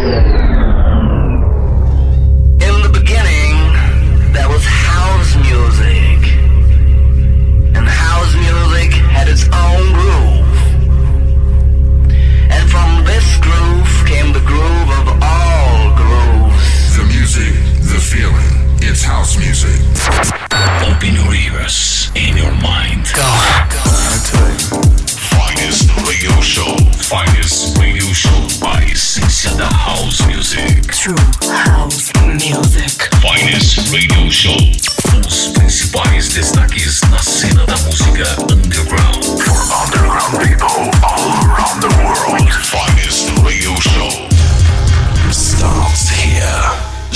Yeah.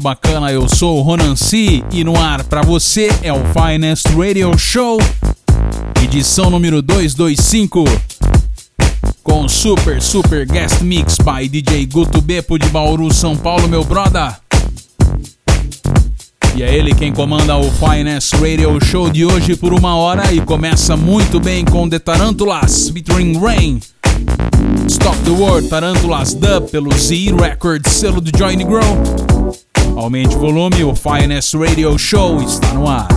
bacana? Eu sou o Ronan C e no ar para você é o Finest Radio Show, edição número 225, com super, super guest mix by DJ Guto Bepo de Bauru, São Paulo, meu brother. E é ele quem comanda o Finest Radio Show de hoje por uma hora e começa muito bem com The Tarantulas featuring Rain. Stop the World Tarantulas Dub pelo Z Records, selo do Johnny Grow. Aumente o volume, o Finest Radio Show está no ar.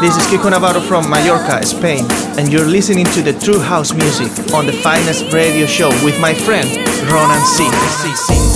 This is Kiko Navarro from Mallorca, Spain, and you're listening to the True House Music on the finest radio show with my friend Ronan C.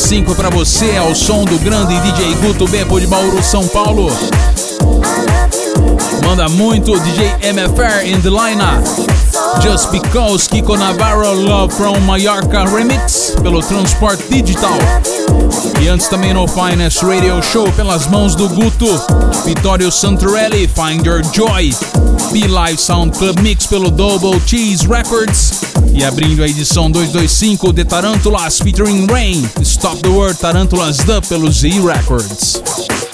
225 para você, ao som do grande DJ Guto Beppo de Bauru, São Paulo. Manda muito DJ MFR in the lineup. Just Because Kiko Navarro Love from Mallorca Remix pelo Transport Digital. E antes também no Finest Radio Show pelas mãos do Guto, Vittorio Santorelli, Find Your Joy, Be Live Sound Club Mix pelo Double Cheese Records. E abrindo a edição 225 de Tarantulas featuring Rain, Stop the Word Tarantulas Dub pelo Z Records.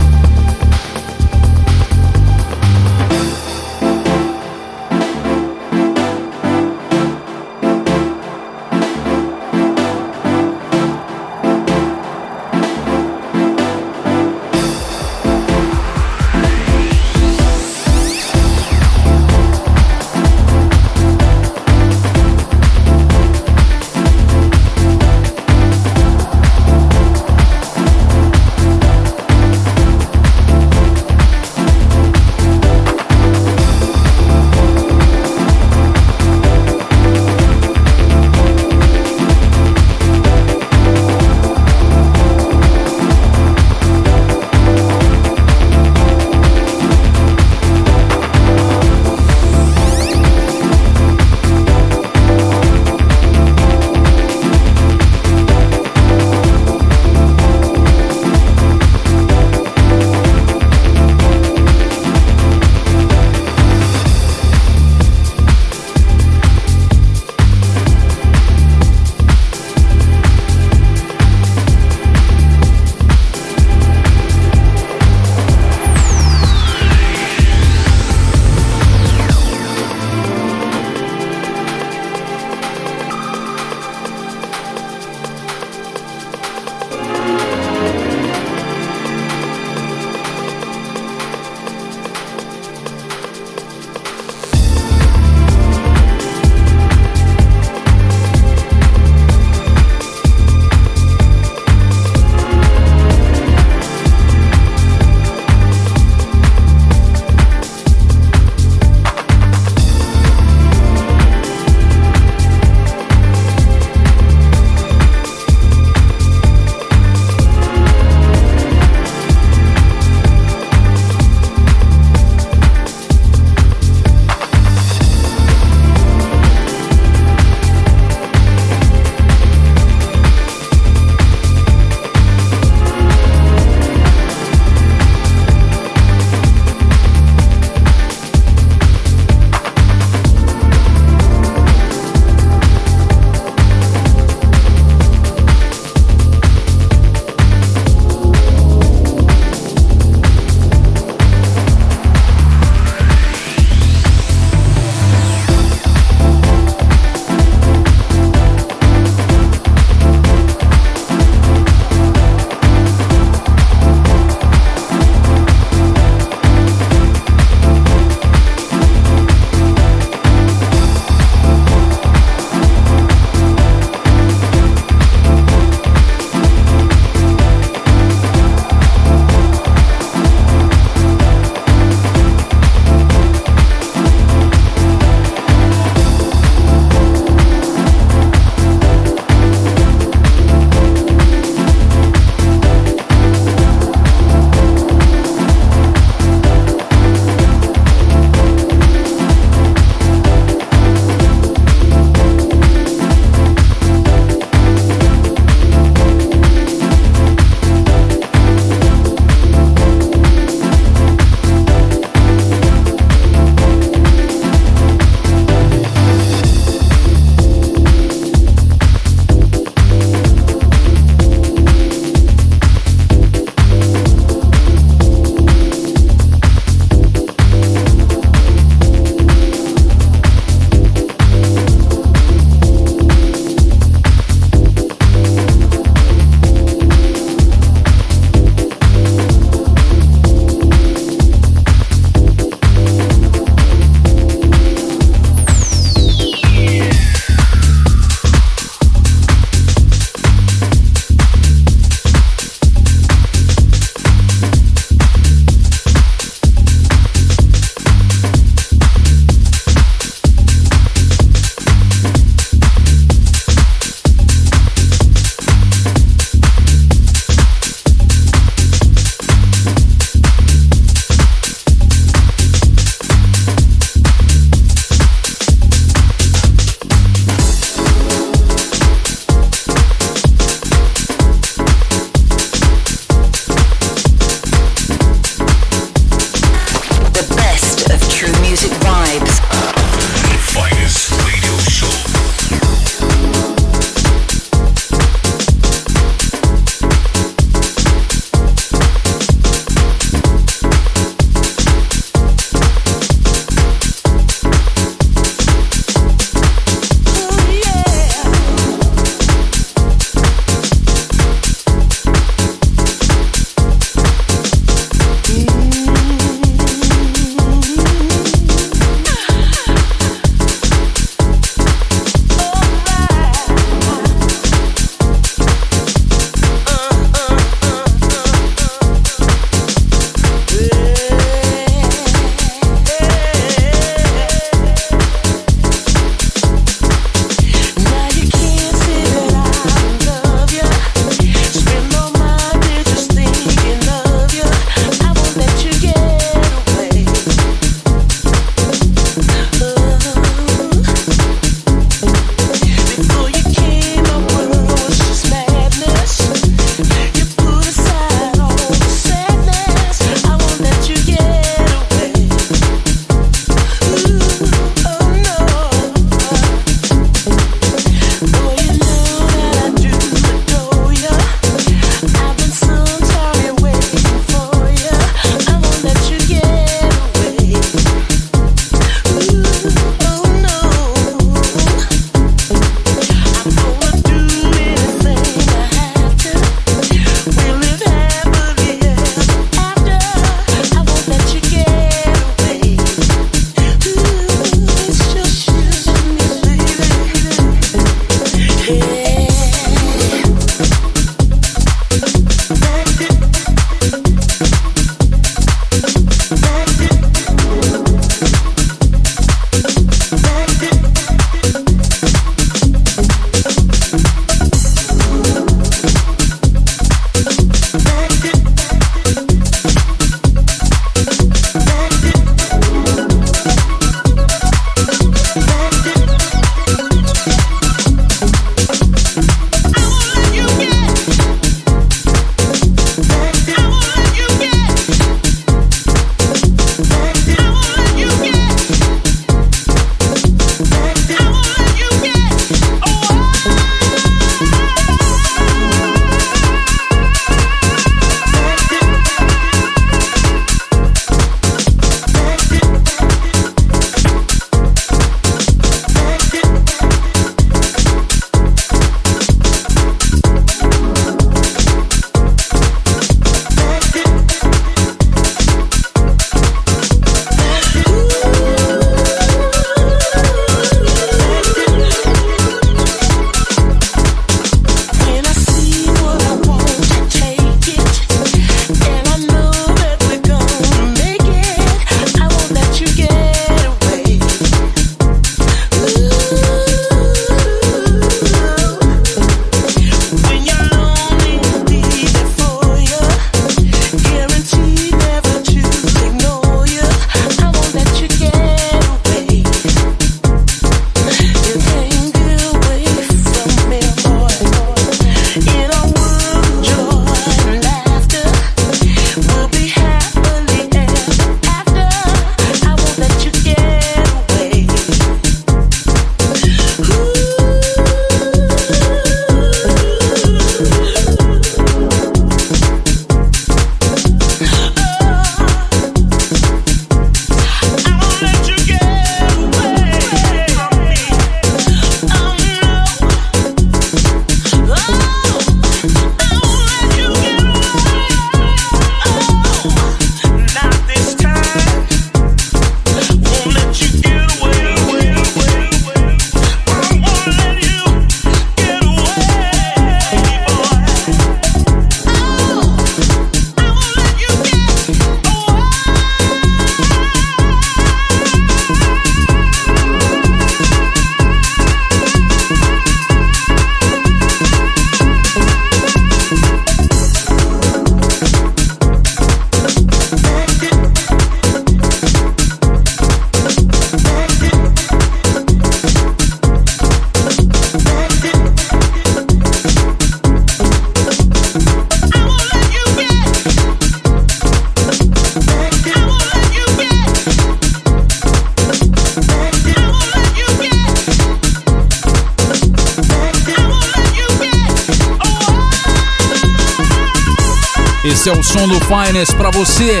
Som do Finest pra você.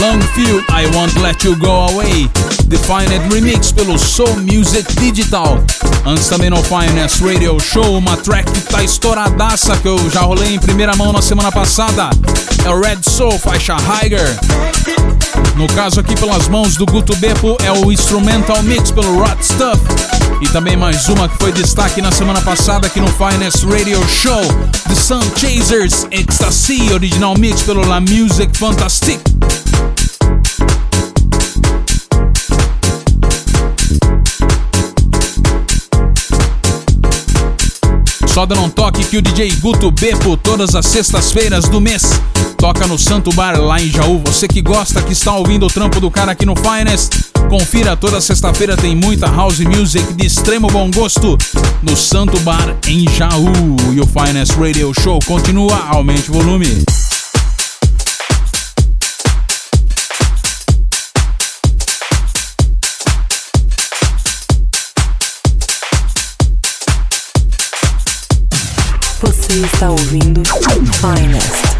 Longfield, I Won't Let You Go Away. Defined Remix pelo Soul Music Digital. Antes também no Finest Radio Show, uma track que tá estouradaça que eu já rolei em primeira mão na semana passada. É o Red Soul, faixa Higher. No caso aqui pelas mãos do Guto Beppo é o Instrumental Mix pelo Rot Stuff. E também mais uma que foi destaque na semana passada aqui no Finest Radio Show, The Sun Chasers Ecstasy, original mix pelo La Music Fantastique. Só dando um toque que o DJ Guto Beppo, todas as sextas-feiras do mês, toca no Santo Bar lá em Jaú. Você que gosta, que está ouvindo o trampo do cara aqui no Finest, confira toda sexta-feira tem muita house music de extremo bom gosto no Santo Bar em Jaú. E o Finest Radio Show continua, aumente o volume. Você está ouvindo Finest.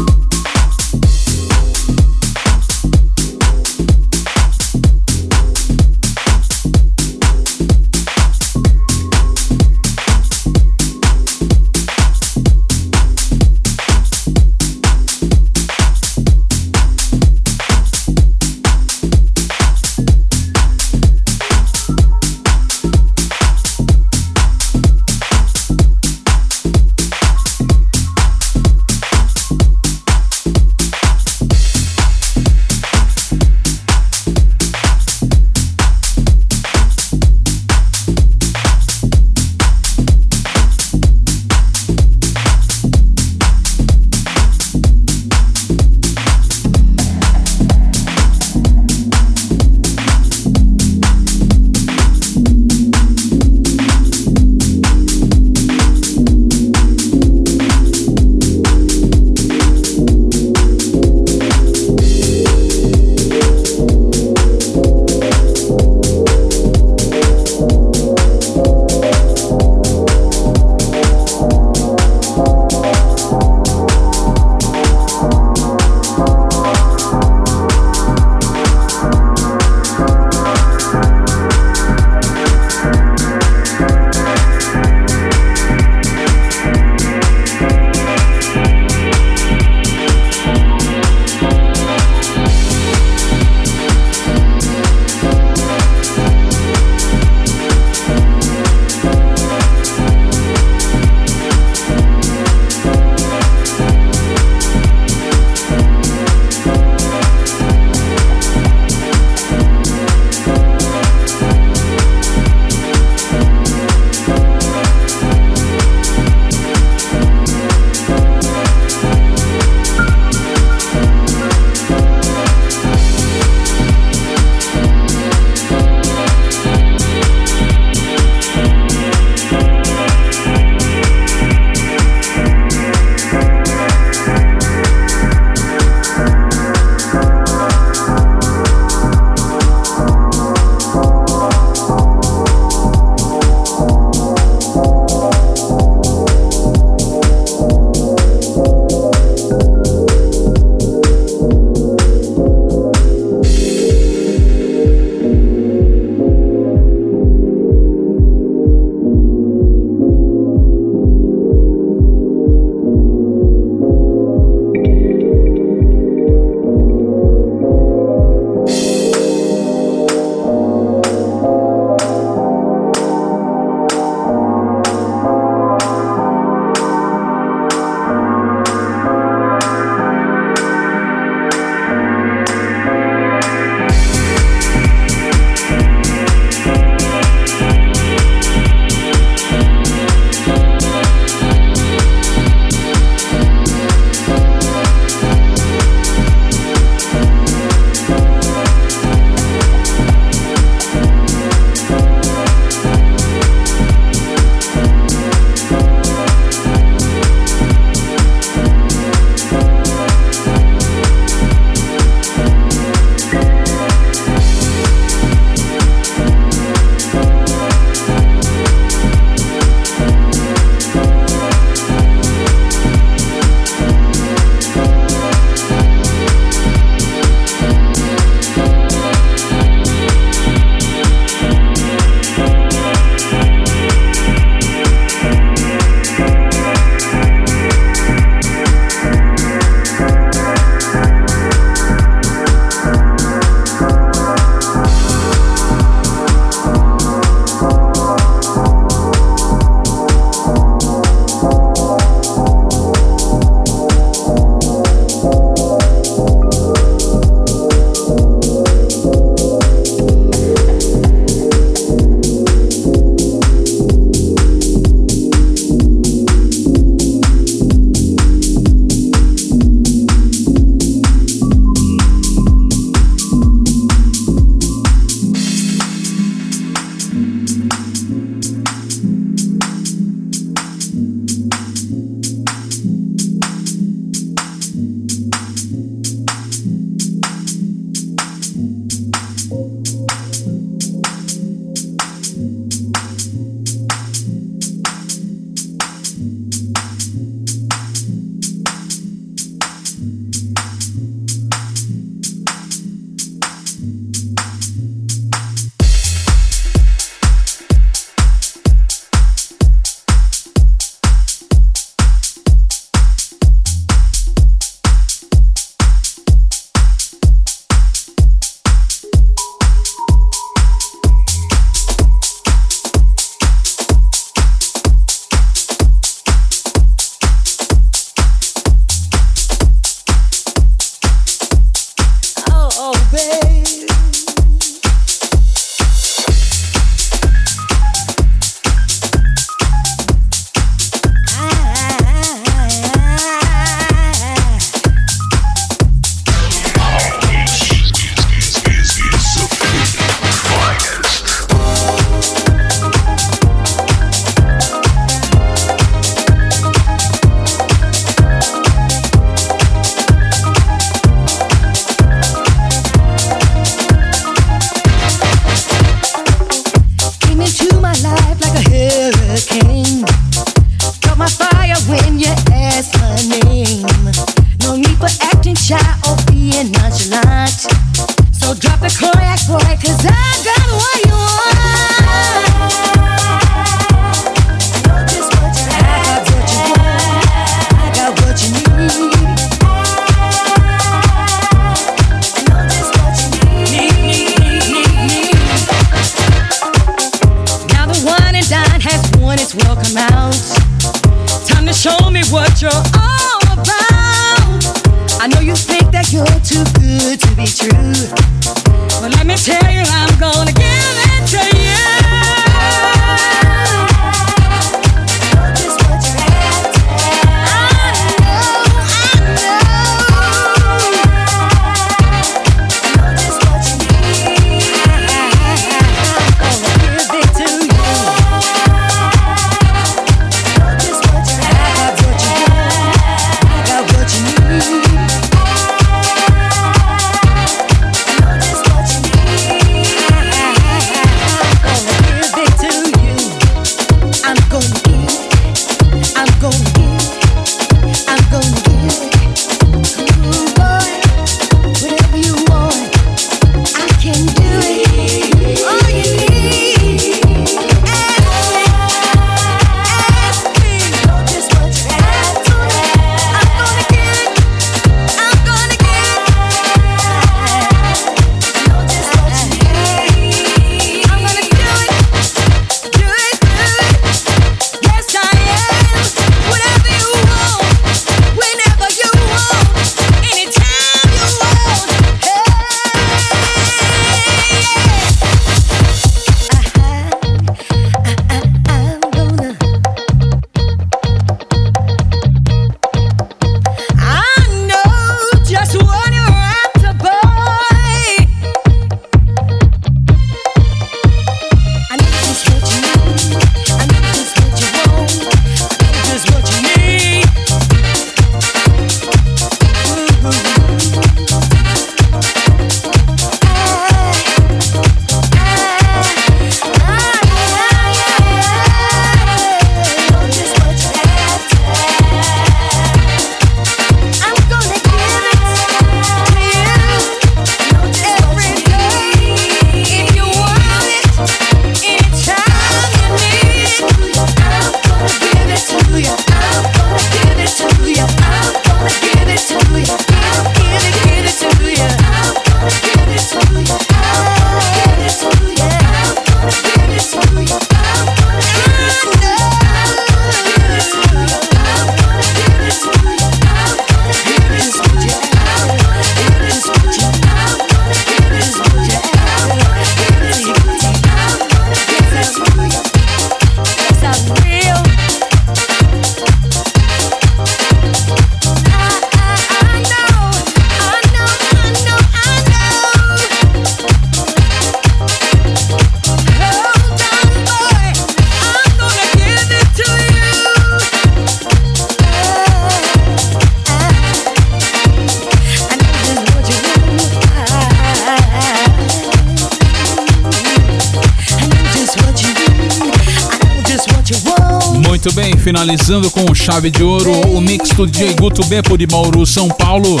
Finalizando com chave de ouro o mix do DJ Guto Beppo de Bauru, São Paulo.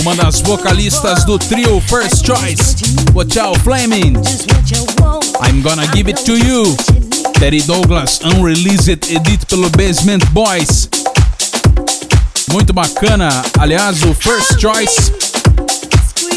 Uma das vocalistas do trio First Choice, Watch Flaming. I'm Gonna Give It To You. Terry Douglas, Unreleased, edit pelo Basement Boys. Muito bacana, aliás, o First Choice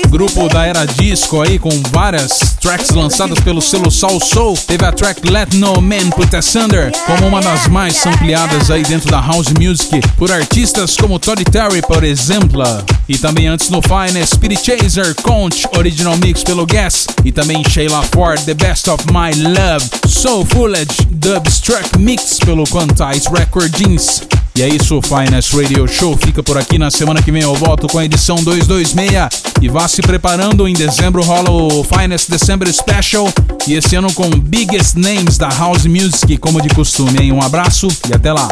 grupo da era disco aí com várias tracks lançadas pelo selo Soul Soul. Teve a track Let No Man Put Us Under como uma das mais ampliadas aí dentro da house music por artistas como Todd Terry, por exemplo. E também antes no Fine, Spirit Chaser, Conch, original mix pelo Guess. E também Sheila Ford, The Best of My Love, Soul Fullage, Dubstruck Mix pelo Quantize Recordings. E é isso, o Finest Radio Show fica por aqui. Na semana que vem eu volto com a edição 226. E vá se preparando, em dezembro rola o Finest December Special. E esse ano com biggest names da House Music, como de costume. Hein? Um abraço e até lá.